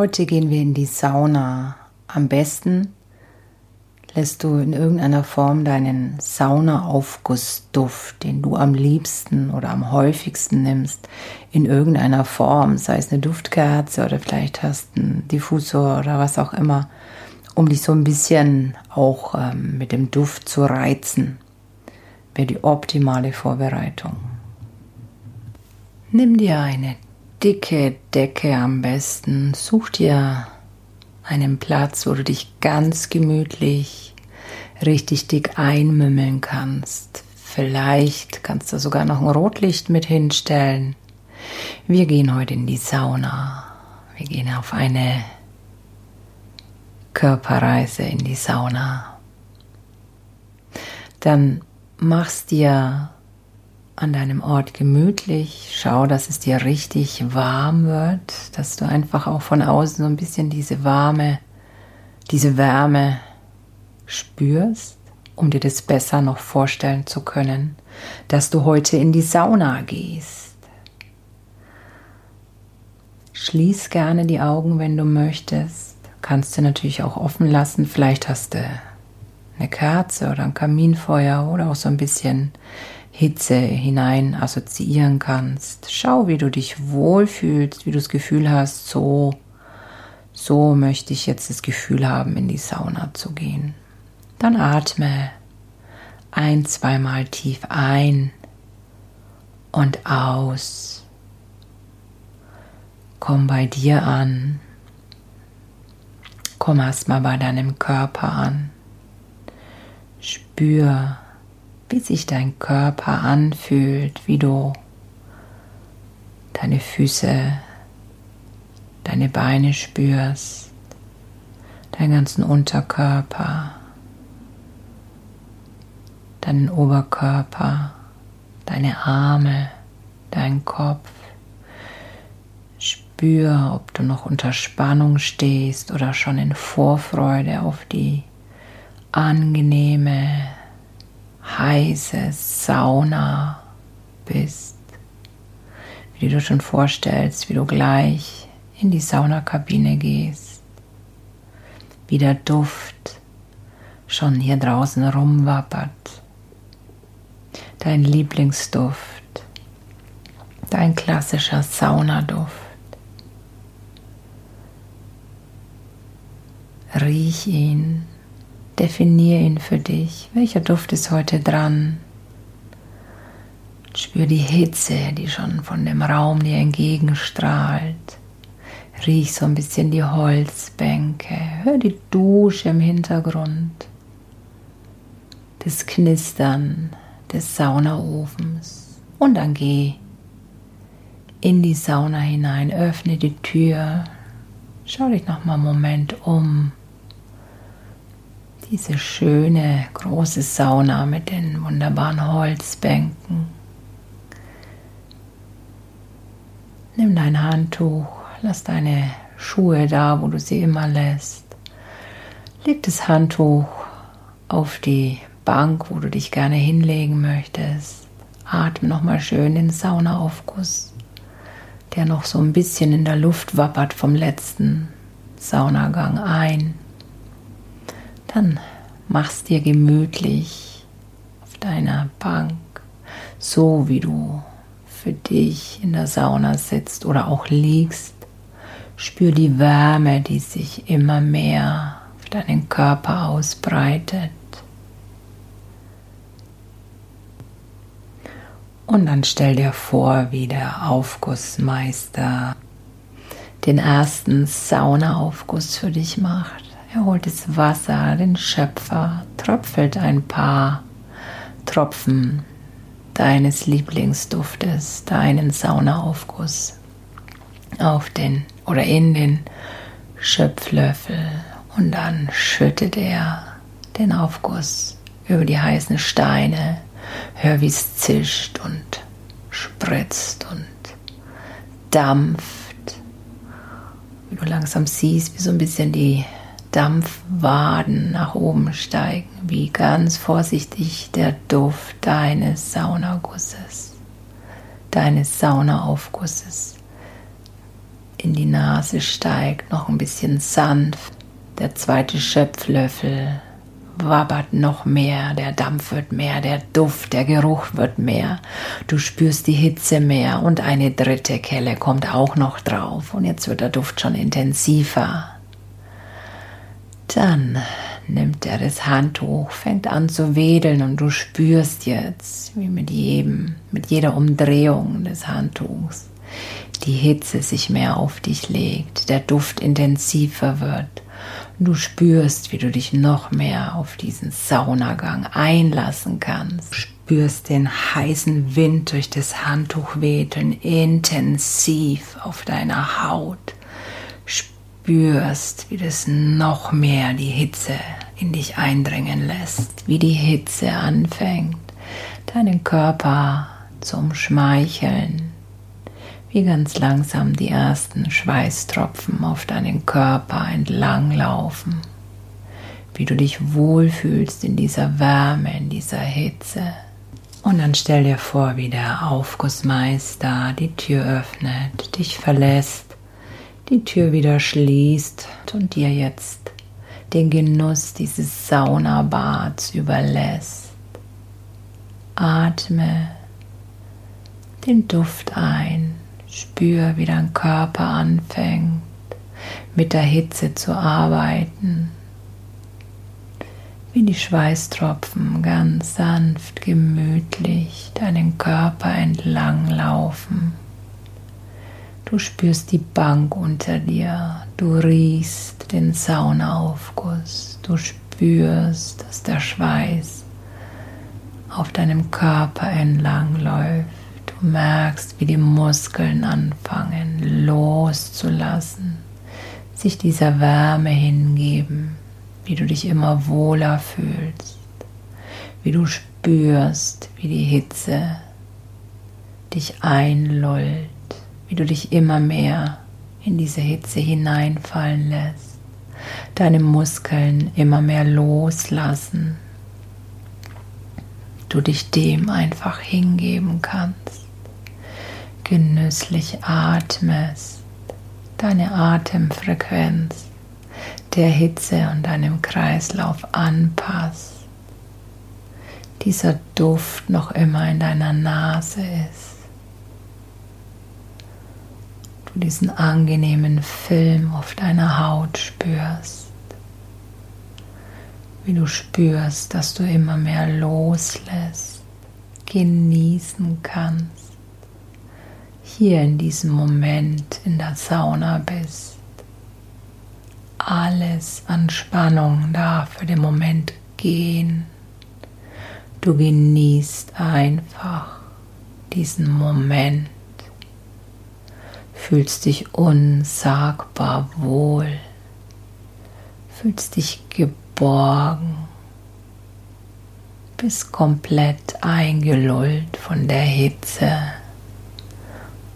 Heute gehen wir in die Sauna. Am besten lässt du in irgendeiner Form deinen Saunaaufgussduft, den du am liebsten oder am häufigsten nimmst, in irgendeiner Form, sei es eine Duftkerze oder vielleicht hast einen Diffusor oder was auch immer, um dich so ein bisschen auch ähm, mit dem Duft zu reizen. Wäre die optimale Vorbereitung. Nimm dir eine dicke Decke am besten. Such dir einen Platz, wo du dich ganz gemütlich richtig dick einmümmeln kannst. Vielleicht kannst du sogar noch ein Rotlicht mit hinstellen. Wir gehen heute in die Sauna. Wir gehen auf eine Körperreise in die Sauna. Dann machst dir an deinem Ort gemütlich. Schau, dass es dir richtig warm wird, dass du einfach auch von außen so ein bisschen diese warme, diese Wärme spürst, um dir das besser noch vorstellen zu können, dass du heute in die Sauna gehst. Schließ gerne die Augen, wenn du möchtest. Kannst du natürlich auch offen lassen. Vielleicht hast du eine Kerze oder ein Kaminfeuer oder auch so ein bisschen Hitze hinein assoziieren kannst. Schau, wie du dich wohlfühlst, wie du das Gefühl hast, so, so möchte ich jetzt das Gefühl haben, in die Sauna zu gehen. Dann atme ein, zweimal tief ein und aus. Komm bei dir an. Komm erstmal bei deinem Körper an. Spür, wie sich dein Körper anfühlt, wie du deine Füße, deine Beine spürst, deinen ganzen Unterkörper, deinen Oberkörper, deine Arme, deinen Kopf. Spür, ob du noch unter Spannung stehst oder schon in Vorfreude auf die angenehme heiße Sauna bist, wie du schon vorstellst, wie du gleich in die Saunakabine gehst, wie der Duft schon hier draußen rumwappert, dein Lieblingsduft, dein klassischer Saunaduft. Riech ihn Definier ihn für dich. Welcher Duft ist heute dran? Spür die Hitze, die schon von dem Raum dir entgegenstrahlt. Riech so ein bisschen die Holzbänke. Hör die Dusche im Hintergrund. Das Knistern des Saunaofens. Und dann geh in die Sauna hinein. Öffne die Tür. Schau dich noch mal einen Moment um diese schöne große Sauna mit den wunderbaren Holzbänken. Nimm dein Handtuch, lass deine Schuhe da, wo du sie immer lässt. Leg das Handtuch auf die Bank, wo du dich gerne hinlegen möchtest. Atme nochmal schön den Saunaaufguss, der noch so ein bisschen in der Luft wappert vom letzten Saunagang ein. Dann machst dir gemütlich auf deiner Bank, so wie du für dich in der Sauna sitzt oder auch liegst. Spür die Wärme, die sich immer mehr auf deinen Körper ausbreitet. Und dann stell dir vor, wie der Aufgussmeister den ersten Saunaaufguss für dich macht. Er holt das Wasser, den Schöpfer, tröpfelt ein paar Tropfen deines Lieblingsduftes, deinen Saunaaufguss auf den oder in den Schöpflöffel und dann schüttet er den Aufguss über die heißen Steine. Hör, wie es zischt und spritzt und dampft. Wie du langsam siehst, wie so ein bisschen die Dampfwaden nach oben steigen, wie ganz vorsichtig der Duft deines Saunagusses, deines Saunaaufgusses in die Nase steigt, noch ein bisschen sanft. Der zweite Schöpflöffel wabbert noch mehr, der Dampf wird mehr, der Duft, der Geruch wird mehr, du spürst die Hitze mehr und eine dritte Kelle kommt auch noch drauf und jetzt wird der Duft schon intensiver. Dann nimmt er das Handtuch, fängt an zu wedeln und du spürst jetzt, wie mit jedem, mit jeder Umdrehung des Handtuchs die Hitze sich mehr auf dich legt, der Duft intensiver wird Du spürst, wie du dich noch mehr auf diesen Saunagang einlassen kannst. Du spürst den heißen Wind durch das Handtuch wedeln, intensiv auf deiner Haut. Spürst, wie das noch mehr die Hitze in dich eindringen lässt, wie die Hitze anfängt, deinen Körper zu umschmeicheln, wie ganz langsam die ersten Schweißtropfen auf deinen Körper entlang laufen, wie du dich wohlfühlst in dieser Wärme, in dieser Hitze. Und dann stell dir vor, wie der Aufgussmeister die Tür öffnet, dich verlässt, die Tür wieder schließt und dir jetzt den Genuss dieses Saunabads überlässt. Atme den Duft ein Spür, wie dein Körper anfängt, mit der Hitze zu arbeiten, wie die Schweißtropfen ganz sanft, gemütlich deinen Körper entlang laufen. Du spürst die Bank unter dir, du riechst den Saunaaufguss, du spürst, dass der Schweiß auf deinem Körper entlang läuft. Du merkst, wie die Muskeln anfangen loszulassen, sich dieser Wärme hingeben, wie du dich immer wohler fühlst, wie du spürst, wie die Hitze dich einlullt, wie du dich immer mehr in diese Hitze hineinfallen lässt, deine Muskeln immer mehr loslassen, du dich dem einfach hingeben kannst genüsslich atmest, deine Atemfrequenz der Hitze und deinem Kreislauf anpasst, dieser Duft noch immer in deiner Nase ist, diesen angenehmen Film auf deiner Haut spürst, wie du spürst, dass du immer mehr loslässt, genießen kannst hier in diesem Moment in der Sauna bist. Alles an Spannung darf für den Moment gehen. Du genießt einfach diesen Moment, fühlst dich unsagbar wohl, fühlst dich geborgen, bist komplett eingelullt von der Hitze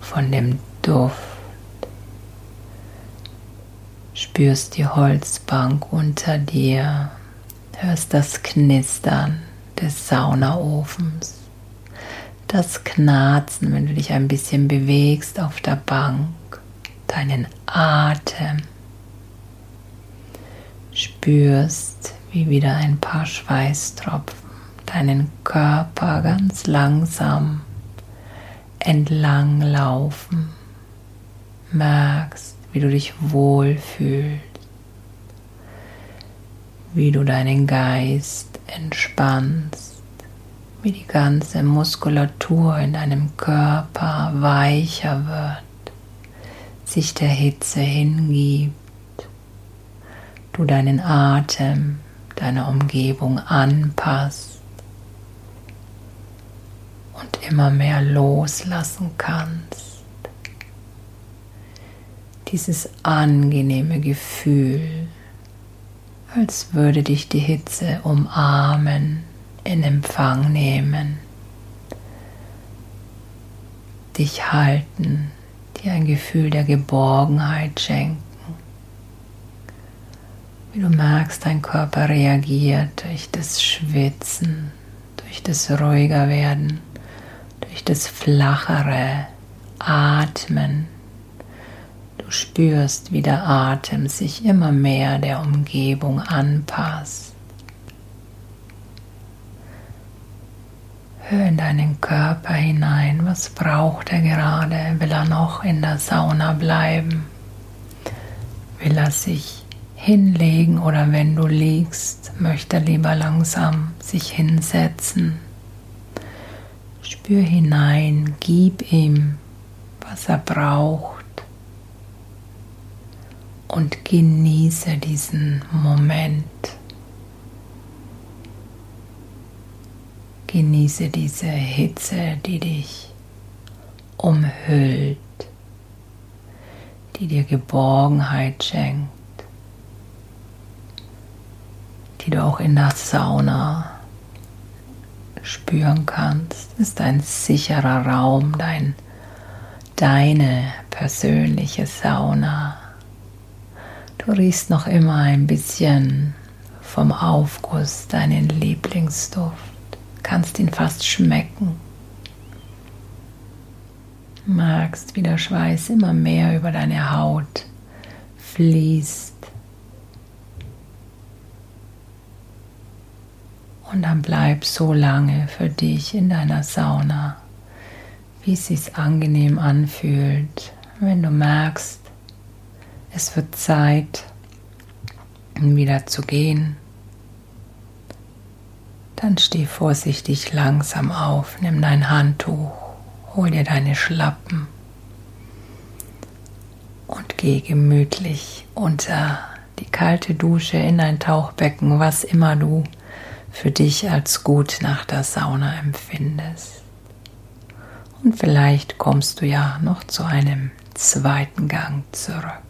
von dem Duft. Spürst die Holzbank unter dir, hörst das Knistern des Saunaofens, das Knarzen, wenn du dich ein bisschen bewegst auf der Bank, deinen Atem. Spürst, wie wieder ein paar Schweißtropfen deinen Körper ganz langsam entlang laufen, merkst, wie du dich wohlfühlst, wie du deinen Geist entspannst, wie die ganze Muskulatur in deinem Körper weicher wird, sich der Hitze hingibt, du deinen Atem deiner Umgebung anpasst und immer mehr loslassen kannst. Dieses angenehme Gefühl, als würde dich die Hitze umarmen, in Empfang nehmen, dich halten, dir ein Gefühl der Geborgenheit schenken. Wie du merkst, dein Körper reagiert durch das Schwitzen, durch das ruhiger werden durch das flachere Atmen. Du Du spürst, wie der Atem sich immer mehr der Umgebung anpasst. Hör in deinen Körper hinein, was braucht er gerade? Will er noch in der Sauna bleiben? Will er sich hinlegen oder wenn du liegst, möchte er lieber langsam sich hinsetzen? Spür hinein, gib ihm, was er braucht und genieße diesen Moment. Genieße diese Hitze, die dich umhüllt, die dir Geborgenheit schenkt, die du auch in der Sauna spüren kannst. Ist ein sicherer Raum, dein, deine persönliche Sauna. Du riechst noch immer ein bisschen vom Aufguss deinen Lieblingsduft, kannst ihn fast schmecken. Magst, wie der Schweiß immer mehr über deine Haut fließt. Und dann bleib so lange für dich in deiner Sauna, wie es sich angenehm anfühlt. Wenn du merkst, es wird Zeit, wieder zu gehen. Dann steh vorsichtig langsam auf, nimm dein Handtuch, hol dir deine Schlappen und geh gemütlich unter die kalte Dusche in ein Tauchbecken, was immer du für dich als gut nach der Sauna empfindest. Und vielleicht kommst du ja noch zu einem zweiten Gang zurück.